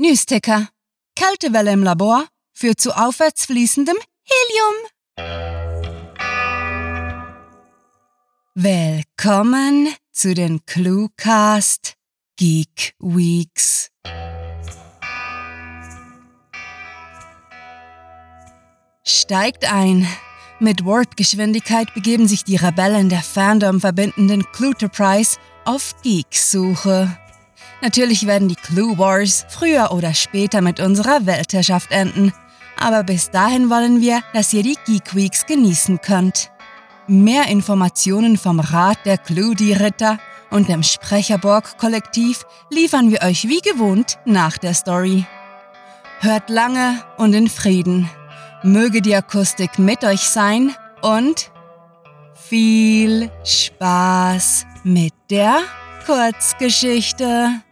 Newsticker. Kältewelle im Labor führt zu aufwärts fließendem Helium. Willkommen zu den Cluecast Geek Weeks. Steigt ein. Mit Wordgeschwindigkeit begeben sich die Rebellen der Fandom verbindenden Cluterprise auf Geek-Suche. Natürlich werden die Clue Wars früher oder später mit unserer Weltherrschaft enden, aber bis dahin wollen wir, dass ihr die Geek Weeks genießen könnt. Mehr Informationen vom Rat der Clue-Die-Ritter und dem Sprecherborg-Kollektiv liefern wir euch wie gewohnt nach der Story. Hört lange und in Frieden. Möge die Akustik mit euch sein und viel Spaß mit der Kurzgeschichte.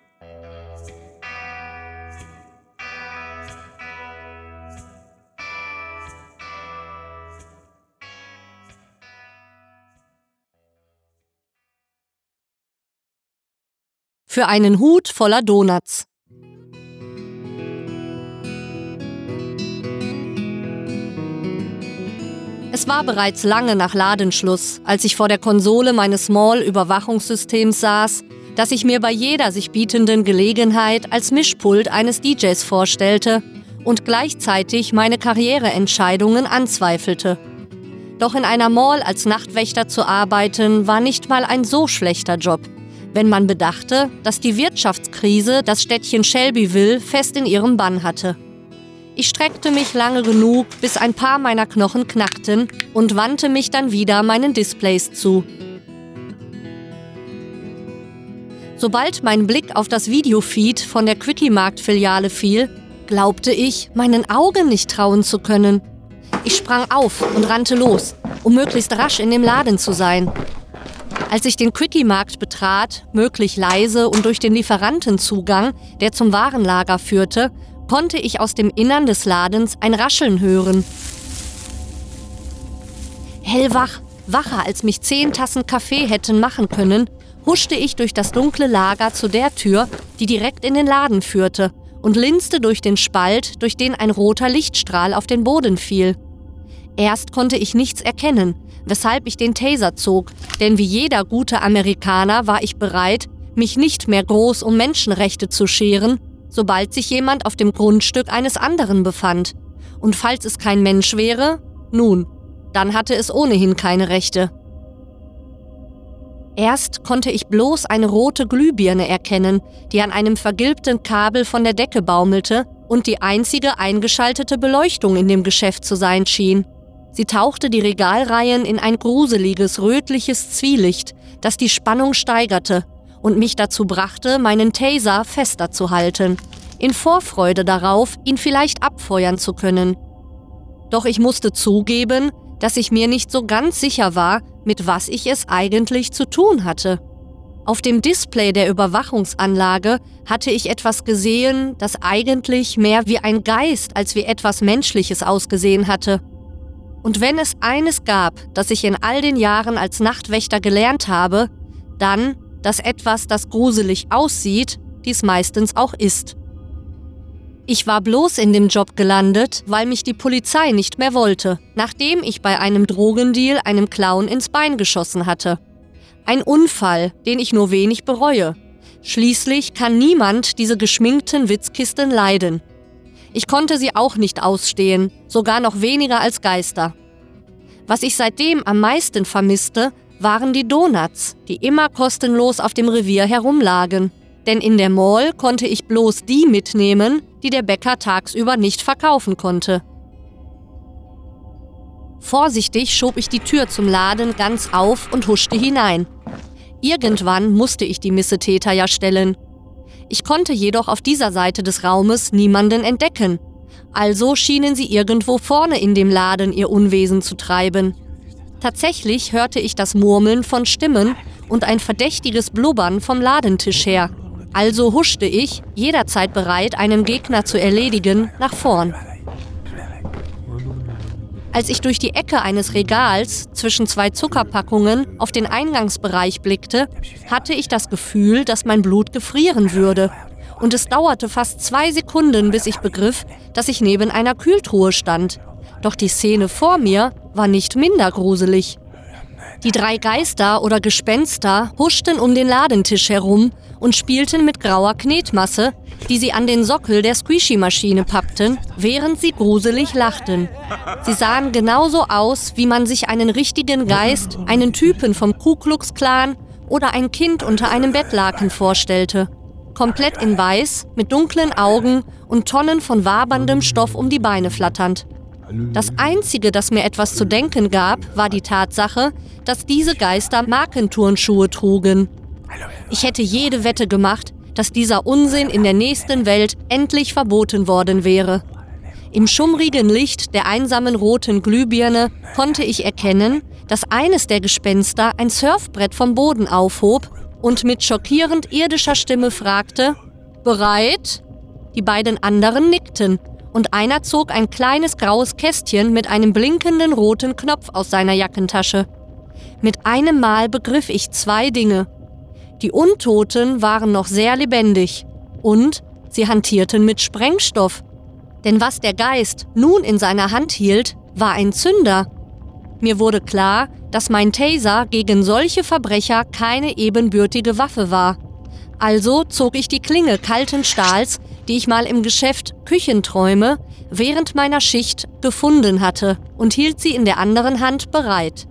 Für einen Hut voller Donuts. Es war bereits lange nach Ladenschluss, als ich vor der Konsole meines Mall-Überwachungssystems saß, das ich mir bei jeder sich bietenden Gelegenheit als Mischpult eines DJs vorstellte und gleichzeitig meine Karriereentscheidungen anzweifelte. Doch in einer Mall als Nachtwächter zu arbeiten, war nicht mal ein so schlechter Job, wenn man bedachte, dass die Wirtschaftskrise das Städtchen Shelbyville fest in ihrem Bann hatte. Ich streckte mich lange genug, bis ein paar meiner Knochen knackten und wandte mich dann wieder meinen Displays zu. Sobald mein Blick auf das Videofeed von der Quickie-Markt-Filiale fiel, glaubte ich, meinen Augen nicht trauen zu können. Ich sprang auf und rannte los, um möglichst rasch in dem Laden zu sein. Als ich den Quickie-Markt betrat, möglich leise und durch den Lieferantenzugang, der zum Warenlager führte, konnte ich aus dem Innern des Ladens ein Rascheln hören. Hellwach, wacher als mich zehn Tassen Kaffee hätten machen können, huschte ich durch das dunkle Lager zu der Tür, die direkt in den Laden führte, und linste durch den Spalt, durch den ein roter Lichtstrahl auf den Boden fiel. Erst konnte ich nichts erkennen, weshalb ich den Taser zog, denn wie jeder gute Amerikaner war ich bereit, mich nicht mehr groß um Menschenrechte zu scheren, sobald sich jemand auf dem Grundstück eines anderen befand. Und falls es kein Mensch wäre, nun, dann hatte es ohnehin keine Rechte. Erst konnte ich bloß eine rote Glühbirne erkennen, die an einem vergilbten Kabel von der Decke baumelte und die einzige eingeschaltete Beleuchtung in dem Geschäft zu sein schien. Sie tauchte die Regalreihen in ein gruseliges, rötliches Zwielicht, das die Spannung steigerte und mich dazu brachte, meinen Taser fester zu halten, in Vorfreude darauf, ihn vielleicht abfeuern zu können. Doch ich musste zugeben, dass ich mir nicht so ganz sicher war, mit was ich es eigentlich zu tun hatte. Auf dem Display der Überwachungsanlage hatte ich etwas gesehen, das eigentlich mehr wie ein Geist als wie etwas Menschliches ausgesehen hatte. Und wenn es eines gab, das ich in all den Jahren als Nachtwächter gelernt habe, dann, dass etwas, das gruselig aussieht, dies meistens auch ist. Ich war bloß in dem Job gelandet, weil mich die Polizei nicht mehr wollte, nachdem ich bei einem Drogendeal einem Clown ins Bein geschossen hatte. Ein Unfall, den ich nur wenig bereue. Schließlich kann niemand diese geschminkten Witzkisten leiden. Ich konnte sie auch nicht ausstehen, sogar noch weniger als Geister. Was ich seitdem am meisten vermisste, waren die Donuts, die immer kostenlos auf dem Revier herumlagen. Denn in der Mall konnte ich bloß die mitnehmen, die der Bäcker tagsüber nicht verkaufen konnte. Vorsichtig schob ich die Tür zum Laden ganz auf und huschte hinein. Irgendwann musste ich die Missetäter ja stellen. Ich konnte jedoch auf dieser Seite des Raumes niemanden entdecken. Also schienen sie irgendwo vorne in dem Laden ihr Unwesen zu treiben. Tatsächlich hörte ich das Murmeln von Stimmen und ein verdächtiges Blubbern vom Ladentisch her. Also huschte ich, jederzeit bereit, einen Gegner zu erledigen, nach vorn. Als ich durch die Ecke eines Regals zwischen zwei Zuckerpackungen auf den Eingangsbereich blickte, hatte ich das Gefühl, dass mein Blut gefrieren würde. und es dauerte fast zwei Sekunden, bis ich begriff, dass ich neben einer Kühltruhe stand. Doch die Szene vor mir war nicht minder gruselig. Die drei Geister oder Gespenster huschten um den Ladentisch herum und spielten mit grauer Knetmasse, die sie an den Sockel der Squishy-Maschine pappten, während sie gruselig lachten. Sie sahen genauso aus, wie man sich einen richtigen Geist, einen Typen vom Ku Klux Klan oder ein Kind unter einem Bettlaken vorstellte. Komplett in weiß, mit dunklen Augen und Tonnen von waberndem Stoff um die Beine flatternd. Das Einzige, das mir etwas zu denken gab, war die Tatsache, dass diese Geister Markenturnschuhe trugen. Ich hätte jede Wette gemacht, dass dieser Unsinn in der nächsten Welt endlich verboten worden wäre. Im schummrigen Licht der einsamen roten Glühbirne konnte ich erkennen, dass eines der Gespenster ein Surfbrett vom Boden aufhob und mit schockierend irdischer Stimme fragte, Bereit? Die beiden anderen nickten und einer zog ein kleines graues Kästchen mit einem blinkenden roten Knopf aus seiner Jackentasche. Mit einem Mal begriff ich zwei Dinge. Die Untoten waren noch sehr lebendig und sie hantierten mit Sprengstoff. Denn was der Geist nun in seiner Hand hielt, war ein Zünder. Mir wurde klar, dass mein Taser gegen solche Verbrecher keine ebenbürtige Waffe war. Also zog ich die Klinge kalten Stahls, die ich mal im Geschäft Küchenträume während meiner Schicht gefunden hatte, und hielt sie in der anderen Hand bereit.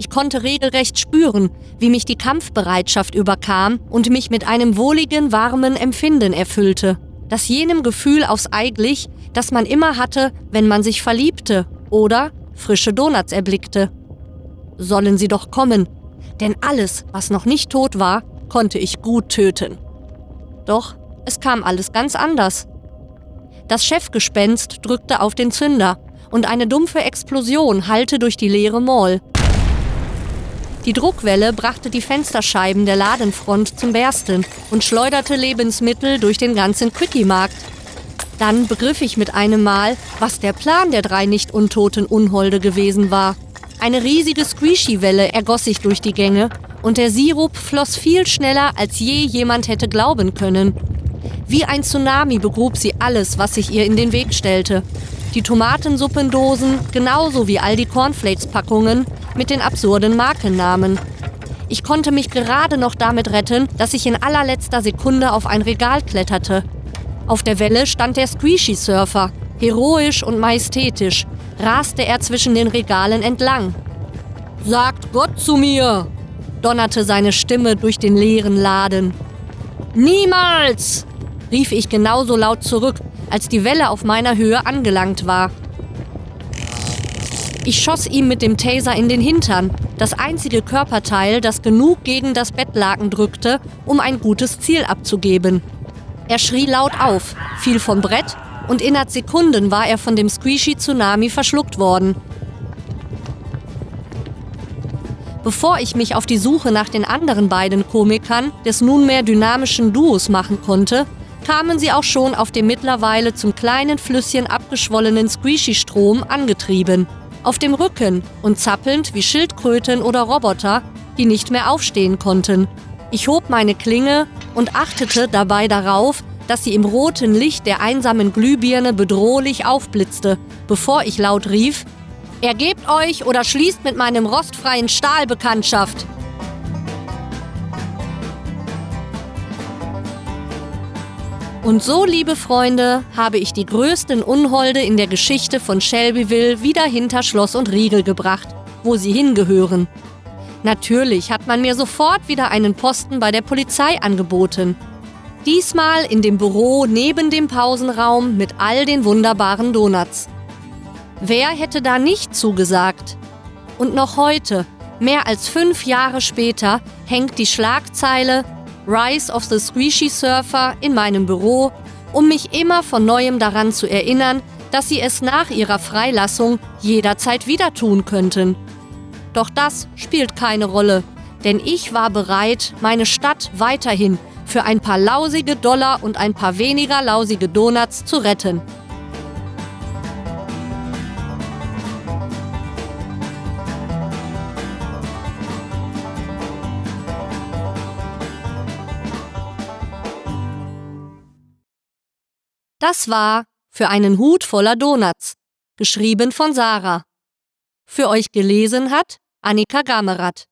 Ich konnte regelrecht spüren, wie mich die Kampfbereitschaft überkam und mich mit einem wohligen, warmen Empfinden erfüllte, das jenem Gefühl aufs Ei glich, das man immer hatte, wenn man sich verliebte oder frische Donuts erblickte. Sollen sie doch kommen, denn alles, was noch nicht tot war, konnte ich gut töten. Doch es kam alles ganz anders. Das Chefgespenst drückte auf den Zünder und eine dumpfe Explosion hallte durch die leere Mall. Die Druckwelle brachte die Fensterscheiben der Ladenfront zum Bersten und schleuderte Lebensmittel durch den ganzen Quickie-Markt. Dann begriff ich mit einem Mal, was der Plan der drei nicht untoten Unholde gewesen war. Eine riesige Squishy-Welle ergoss sich durch die Gänge und der Sirup floss viel schneller, als je jemand hätte glauben können. Wie ein Tsunami begrub sie alles, was sich ihr in den Weg stellte. Die Tomatensuppendosen, genauso wie all die Cornflakes-Packungen mit den absurden Markennamen. Ich konnte mich gerade noch damit retten, dass ich in allerletzter Sekunde auf ein Regal kletterte. Auf der Welle stand der Squishy Surfer. Heroisch und majestätisch raste er zwischen den Regalen entlang. Sagt Gott zu mir! donnerte seine Stimme durch den leeren Laden. Niemals! rief ich genauso laut zurück, als die Welle auf meiner Höhe angelangt war. Ich schoss ihm mit dem Taser in den Hintern, das einzige Körperteil, das genug gegen das Bettlaken drückte, um ein gutes Ziel abzugeben. Er schrie laut auf, fiel vom Brett und innerhalb Sekunden war er von dem Squishy Tsunami verschluckt worden. Bevor ich mich auf die Suche nach den anderen beiden Komikern des nunmehr dynamischen Duos machen konnte, kamen sie auch schon auf dem mittlerweile zum kleinen Flüsschen abgeschwollenen Squishy-Strom angetrieben. Auf dem Rücken und zappelnd wie Schildkröten oder Roboter, die nicht mehr aufstehen konnten. Ich hob meine Klinge und achtete dabei darauf, dass sie im roten Licht der einsamen Glühbirne bedrohlich aufblitzte, bevor ich laut rief: Ergebt euch oder schließt mit meinem rostfreien Stahl Bekanntschaft! Und so, liebe Freunde, habe ich die größten Unholde in der Geschichte von Shelbyville wieder hinter Schloss und Riegel gebracht, wo sie hingehören. Natürlich hat man mir sofort wieder einen Posten bei der Polizei angeboten. Diesmal in dem Büro neben dem Pausenraum mit all den wunderbaren Donuts. Wer hätte da nicht zugesagt? Und noch heute, mehr als fünf Jahre später, hängt die Schlagzeile Rise of the Squishy Surfer in meinem Büro, um mich immer von neuem daran zu erinnern, dass sie es nach ihrer Freilassung jederzeit wieder tun könnten. Doch das spielt keine Rolle, denn ich war bereit, meine Stadt weiterhin für ein paar lausige Dollar und ein paar weniger lausige Donuts zu retten. Das war für einen Hut voller Donuts, geschrieben von Sarah. Für euch gelesen hat Annika Gamerath.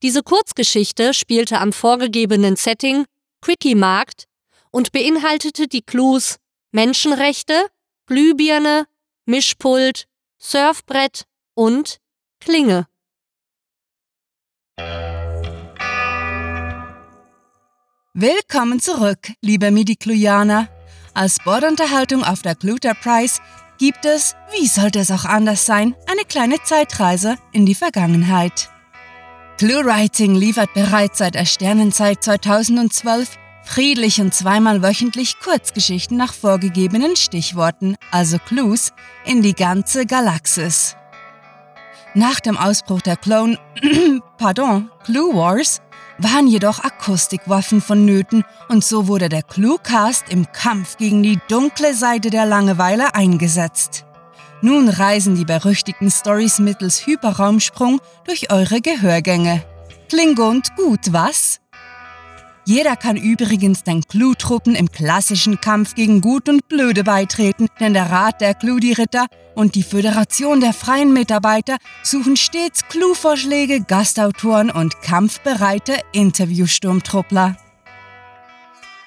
Diese Kurzgeschichte spielte am vorgegebenen Setting Quickie Markt und beinhaltete die Clues Menschenrechte, Glühbirne, Mischpult, Surfbrett und Klinge. Willkommen zurück, liebe Midi-Clujaner. Als Bordunterhaltung auf der Cluter Prize gibt es, wie sollte es auch anders sein, eine kleine Zeitreise in die Vergangenheit. ClueWriting liefert bereits seit der Sternenzeit 2012 friedlich und zweimal wöchentlich Kurzgeschichten nach vorgegebenen Stichworten, also Clues, in die ganze Galaxis. Nach dem Ausbruch der Clone, pardon, Clue Wars waren jedoch Akustikwaffen vonnöten und so wurde der Cluecast im Kampf gegen die dunkle Seite der Langeweile eingesetzt. Nun reisen die berüchtigten Stories mittels Hyperraumsprung durch eure Gehörgänge. Klingt gut, was? Jeder kann übrigens den Clue-Truppen im klassischen Kampf gegen Gut und Blöde beitreten, denn der Rat der Clue-Ritter und die Föderation der freien Mitarbeiter suchen stets Clue-Vorschläge, Gastautoren und kampfbereite Interviewsturmtruppler.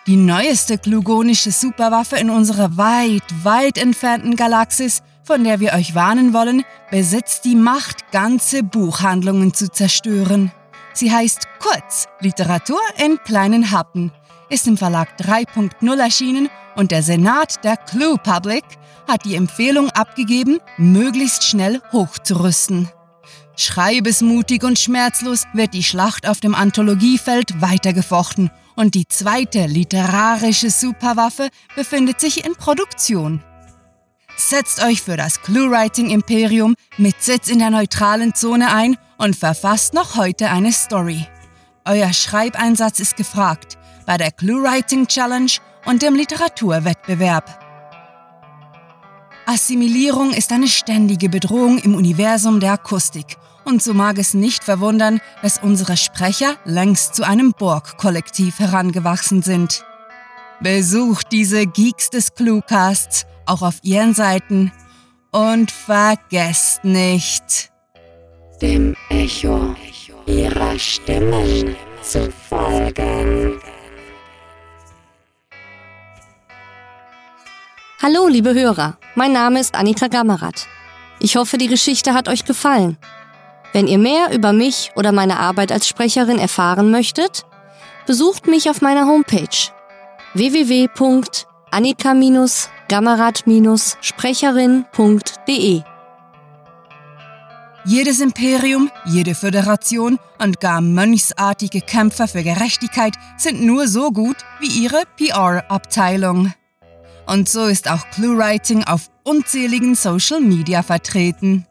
Die neueste klugonische Superwaffe in unserer weit, weit entfernten Galaxis, von der wir euch warnen wollen, besitzt die Macht, ganze Buchhandlungen zu zerstören. Sie heißt Kurz Literatur in kleinen Happen, ist im Verlag 3.0 erschienen und der Senat der Clue Public hat die Empfehlung abgegeben, möglichst schnell hochzurüsten. Schreibesmutig und schmerzlos wird die Schlacht auf dem Anthologiefeld weitergefochten und die zweite literarische Superwaffe befindet sich in Produktion. Setzt euch für das Clue-Writing-Imperium mit Sitz in der neutralen Zone ein und verfasst noch heute eine Story. Euer Schreibeinsatz ist gefragt bei der Clue-Writing Challenge und dem Literaturwettbewerb. Assimilierung ist eine ständige Bedrohung im Universum der Akustik und so mag es nicht verwundern, dass unsere Sprecher längst zu einem Borg-Kollektiv herangewachsen sind. Besucht diese Geeks des Cluecasts auch auf ihren Seiten und vergesst nicht, dem Echo ihrer Stimmen zu folgen. Hallo, liebe Hörer, mein Name ist Annika Gammerath. Ich hoffe, die Geschichte hat euch gefallen. Wenn ihr mehr über mich oder meine Arbeit als Sprecherin erfahren möchtet, besucht mich auf meiner Homepage www.annika-gammerath-sprecherin.de. Jedes Imperium, jede Föderation und gar mönchsartige Kämpfer für Gerechtigkeit sind nur so gut wie ihre PR-Abteilung. Und so ist auch ClueWriting auf unzähligen Social Media vertreten.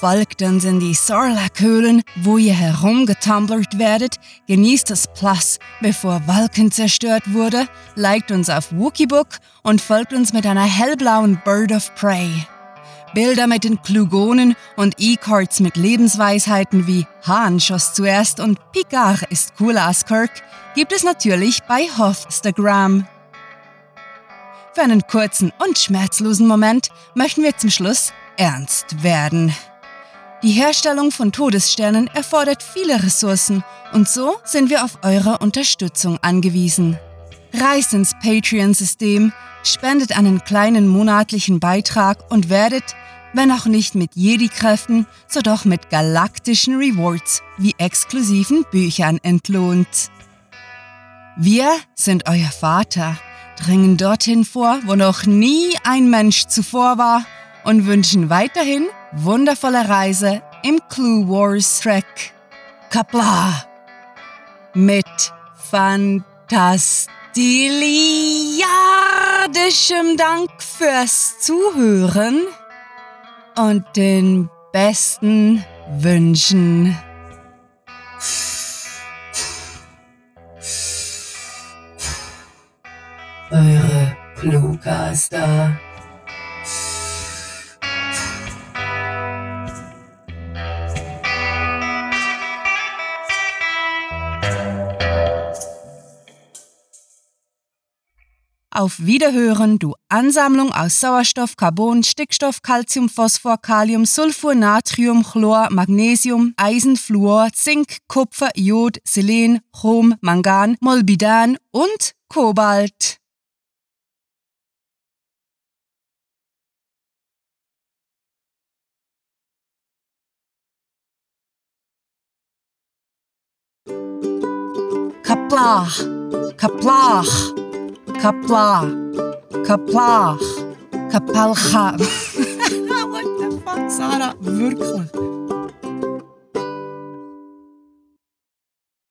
Folgt uns in die Sarlacc-Höhlen, wo ihr herumgetumblert werdet, genießt das Plus, bevor Vulcan zerstört wurde, liked uns auf Wookieebook und folgt uns mit einer hellblauen Bird of Prey. Bilder mit den Klugonen und E-Cards mit Lebensweisheiten wie Hahn schoss zuerst und Picard ist cooler als Kirk gibt es natürlich bei Hothstagram. Für einen kurzen und schmerzlosen Moment möchten wir zum Schluss ernst werden. Die Herstellung von Todessternen erfordert viele Ressourcen und so sind wir auf eure Unterstützung angewiesen. Reist ins Patreon-System, spendet einen kleinen monatlichen Beitrag und werdet wenn auch nicht mit Jedi-Kräften, so doch mit galaktischen Rewards wie exklusiven Büchern entlohnt. Wir sind euer Vater, dringen dorthin vor, wo noch nie ein Mensch zuvor war und wünschen weiterhin wundervolle Reise im Clue Wars Trek. Kapla! Mit fantastiliardischem Dank fürs Zuhören und den besten Wünschen. Eure Cluecaster. Auf Wiederhören, du Ansammlung aus Sauerstoff, Carbon, Stickstoff, Calcium, Phosphor, Kalium, Sulfur, Natrium, Chlor, Magnesium, Eisen, Fluor, Zink, Kupfer, Jod, Selen, Chrom, Mangan, Molbidan und Kobalt. Kaplach, Kaplach, Kapla, Kapla. Kapalcha. What the fuck, Sarah? Wirklich.